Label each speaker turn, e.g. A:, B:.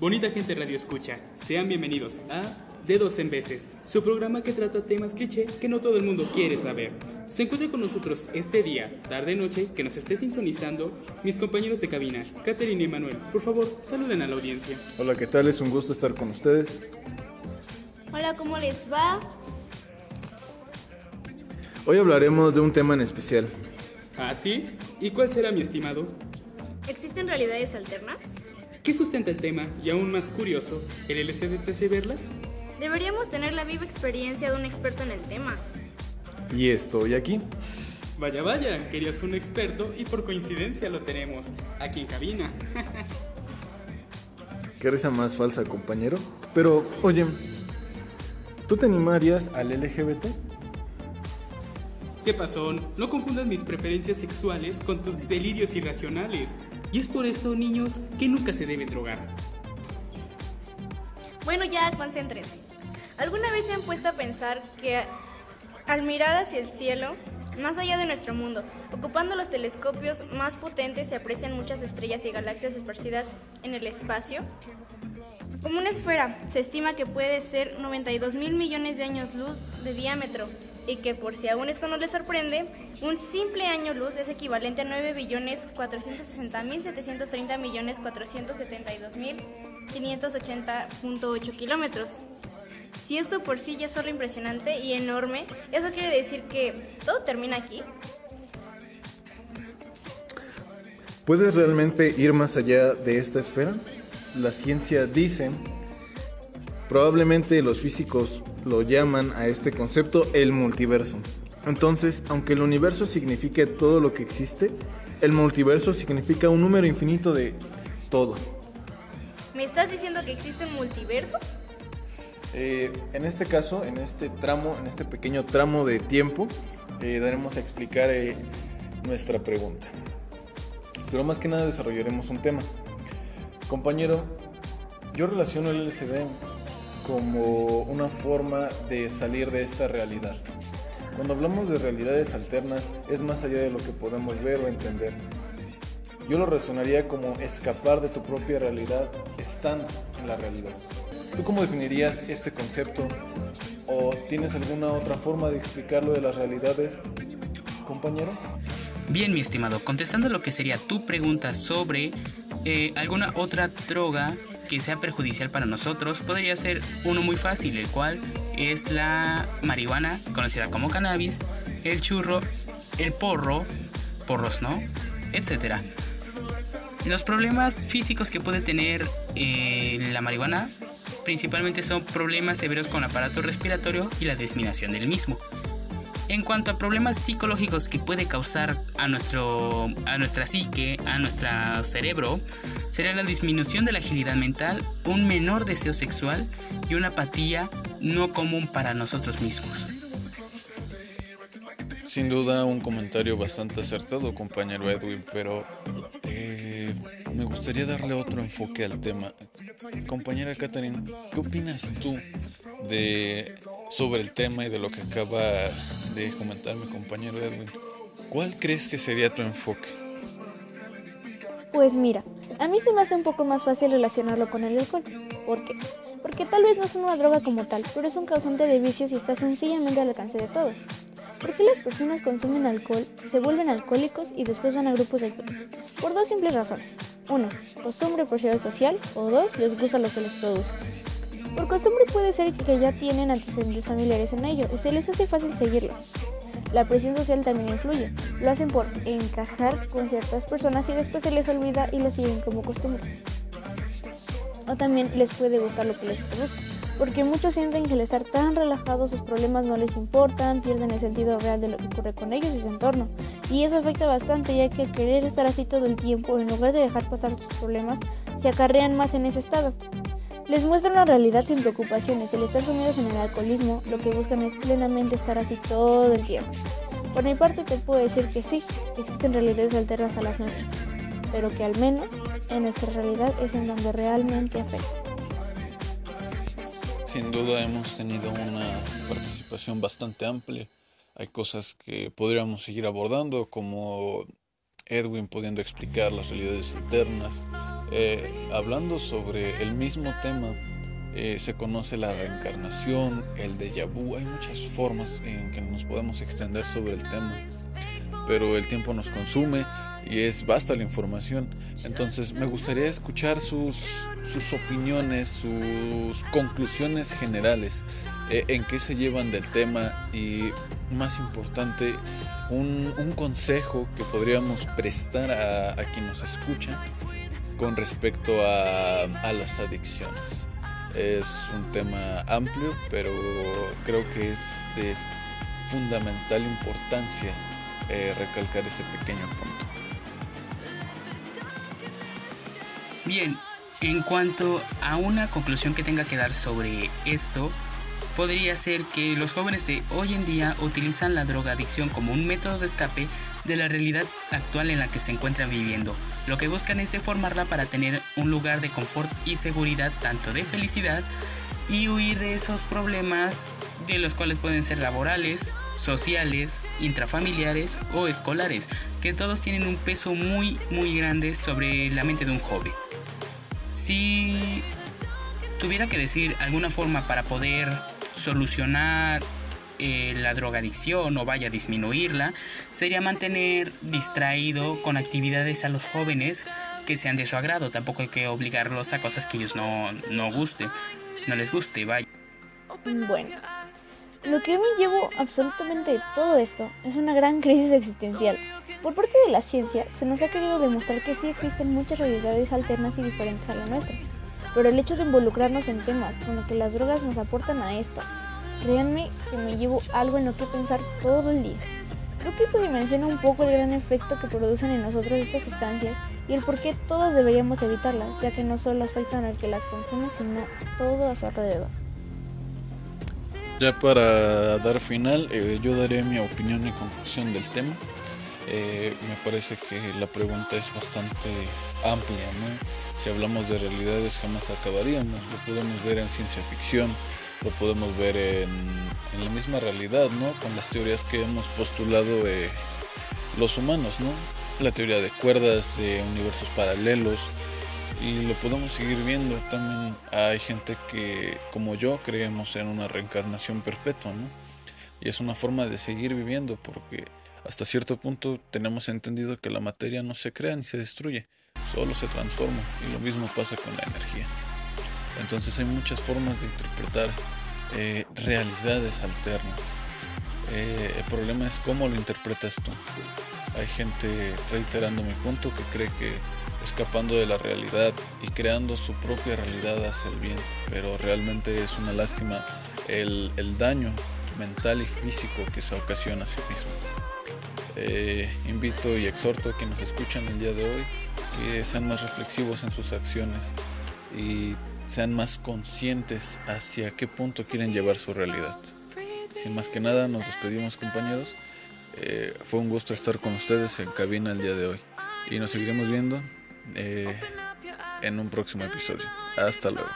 A: Bonita gente radio escucha, sean bienvenidos a Dedos en Veces, su programa que trata temas cliché que no todo el mundo quiere saber. Se encuentra con nosotros este día, tarde noche, que nos esté sintonizando mis compañeros de cabina, Catherine y Manuel. Por favor, saluden a la audiencia.
B: Hola, ¿qué tal? Es un gusto estar con ustedes.
C: Hola, ¿cómo les va?
B: Hoy hablaremos de un tema en especial.
A: ¿Ah, sí? ¿Y cuál será mi estimado?
C: ¿Existen realidades alternas?
A: ¿Qué sustenta el tema? Y aún más curioso, ¿el LCD verlas?
C: Deberíamos tener la viva experiencia de un experto en el tema.
B: Y estoy aquí.
A: Vaya, vaya, querías un experto y por coincidencia lo tenemos, aquí en cabina.
B: Qué risa más falsa, compañero. Pero, oye, ¿tú te animarías al LGBT?
A: ¿Qué pasó? No confundas mis preferencias sexuales con tus delirios irracionales. Y es por eso, niños, que nunca se deben drogar.
C: Bueno, ya concéntrense. ¿Alguna vez se han puesto a pensar que al mirar hacia el cielo, más allá de nuestro mundo, ocupando los telescopios más potentes se aprecian muchas estrellas y galaxias esparcidas en el espacio? Como una esfera, se estima que puede ser 92 mil millones de años luz de diámetro y que por si aún esto no les sorprende, un simple año luz es equivalente a 9 billones 460 mil 730 millones 472 mil 580.8 kilómetros. Si esto por sí ya es solo impresionante y enorme, eso quiere decir que todo termina aquí.
B: ¿Puedes realmente ir más allá de esta esfera? La ciencia dice, probablemente los físicos lo llaman a este concepto el multiverso. Entonces, aunque el universo signifique todo lo que existe, el multiverso significa un número infinito de todo.
C: ¿Me estás diciendo que existe un multiverso?
B: Eh, en este caso, en este tramo, en este pequeño tramo de tiempo, eh, daremos a explicar eh, nuestra pregunta. Pero más que nada desarrollaremos un tema. Compañero, yo relaciono el LCD como una forma de salir de esta realidad. Cuando hablamos de realidades alternas es más allá de lo que podemos ver o entender. Yo lo relacionaría como escapar de tu propia realidad estando en la realidad. ¿Tú cómo definirías este concepto? ¿O tienes alguna otra forma de explicarlo de las realidades, compañero?
D: Bien, mi estimado, contestando lo que sería tu pregunta sobre eh, alguna otra droga que sea perjudicial para nosotros, podría ser uno muy fácil, el cual es la marihuana, conocida como cannabis, el churro, el porro, porros, ¿no? Etcétera. Los problemas físicos que puede tener eh, la marihuana principalmente son problemas severos con el aparato respiratorio y la disminución del mismo. En cuanto a problemas psicológicos que puede causar a, nuestro, a nuestra psique, a nuestro cerebro, sería la disminución de la agilidad mental, un menor deseo sexual y una apatía no común para nosotros mismos.
E: Sin duda un comentario bastante acertado, compañero Edwin, pero me gustaría darle otro enfoque al tema. Compañera Catherine, ¿qué opinas tú de, sobre el tema y de lo que acaba de comentar mi compañero Edwin? ¿Cuál crees que sería tu enfoque?
F: Pues mira, a mí se me hace un poco más fácil relacionarlo con el alcohol. ¿Por qué? Porque tal vez no es una droga como tal, pero es un causante de vicios y está sencillamente al alcance de todos. ¿Por qué las personas consumen alcohol, se vuelven alcohólicos y después van a grupos de Por dos simples razones. Uno, costumbre por ser social o dos, les gusta lo que les produce. Por costumbre puede ser que ya tienen antecedentes familiares en ello y se les hace fácil seguirlo. La presión social también influye. Lo hacen por encajar con ciertas personas y después se les olvida y lo siguen como costumbre. O también les puede gustar lo que les produce porque muchos sienten que al estar tan relajados sus problemas no les importan, pierden el sentido real de lo que ocurre con ellos y su entorno. Y eso afecta bastante ya que querer estar así todo el tiempo, en lugar de dejar pasar sus problemas, se acarrean más en ese estado. Les muestra una realidad sin preocupaciones. El estar sumidos en el alcoholismo, lo que buscan es plenamente estar así todo el tiempo. Por mi parte te puedo decir que sí, existen realidades alternas a las nuestras, pero que al menos en nuestra realidad es en donde realmente afecta.
E: Sin duda hemos tenido una participación bastante amplia. Hay cosas que podríamos seguir abordando, como Edwin pudiendo explicar las realidades alternas, Eh, hablando sobre el mismo tema, eh, se conoce la reencarnación, el déjà vu, hay muchas formas en que nos podemos extender sobre el tema, pero el tiempo nos consume y es basta la información. Entonces me gustaría escuchar sus, sus opiniones, sus conclusiones generales, eh, en qué se llevan del tema y más importante, un, un consejo que podríamos prestar a, a, quien nos escucha con respecto a, a las adicciones. Es un tema amplio, pero creo que es de fundamental importancia eh, recalcar ese pequeño punto.
D: Bien, en cuanto a una conclusión que tenga que dar sobre esto, podría ser que los jóvenes de hoy en día utilizan la drogadicción como un método de escape de la realidad actual en la que se encuentran viviendo. Lo que buscan es deformarla para tener un lugar de confort y seguridad, tanto de felicidad, y huir de esos problemas de los cuales pueden ser laborales, sociales, intrafamiliares o escolares, que todos tienen un peso muy muy grande sobre la mente de un joven. Si tuviera que decir alguna forma para poder solucionar eh, la drogadicción o vaya a disminuirla, sería mantener distraído con actividades a los jóvenes que sean de su agrado. Tampoco hay que obligarlos a cosas que ellos no, no gusten, no les guste, vaya.
F: Bueno, lo que me llevo absolutamente de todo esto es una gran crisis existencial. Por parte de la ciencia, se nos ha querido demostrar que sí existen muchas realidades alternas y diferentes a la nuestra, pero el hecho de involucrarnos en temas como que las drogas nos aportan a esto, créanme que me llevo algo en lo que pensar todo el día. Creo que esto dimensiona un poco el gran efecto que producen en nosotros estas sustancias y el por qué todos deberíamos evitarlas, ya que no solo afectan al que las consume, sino todo a su alrededor.
E: Ya para dar final, eh, yo daré mi opinión y conclusión del tema. Eh, me parece que la pregunta es bastante amplia, ¿no? Si hablamos de realidades jamás acabaríamos, lo podemos ver en ciencia ficción, lo podemos ver en, la misma realidad, ¿no? Con las teorías que hemos postulado eh, los humanos, ¿no? La teoría de cuerdas, de universos paralelos, y lo podemos seguir viendo. También hay gente que, como yo, creemos en una reencarnación perpetua, ¿no? Y es una forma de seguir viviendo porque hasta cierto punto tenemos entendido que la materia no se crea ni se destruye, solo se transforma y lo mismo pasa con la energía. Entonces hay muchas formas de interpretar eh, realidades alternas. Eh, el problema es cómo lo interpretas tú. Hay gente, reiterando mi punto, que cree que escapando de la realidad y creando su propia realidad hace el bien, pero realmente es una lástima el, el daño mental y físico que se ocasiona a sí mismo. Eh, invito y exhorto a quienes nos escuchan el día de hoy que sean más reflexivos en sus acciones y sean más conscientes hacia qué punto quieren llevar su realidad. Sin más que nada, nos despedimos compañeros. Eh, fue un gusto estar con ustedes en cabina el día de hoy y nos seguiremos viendo eh, en un próximo episodio. Hasta luego.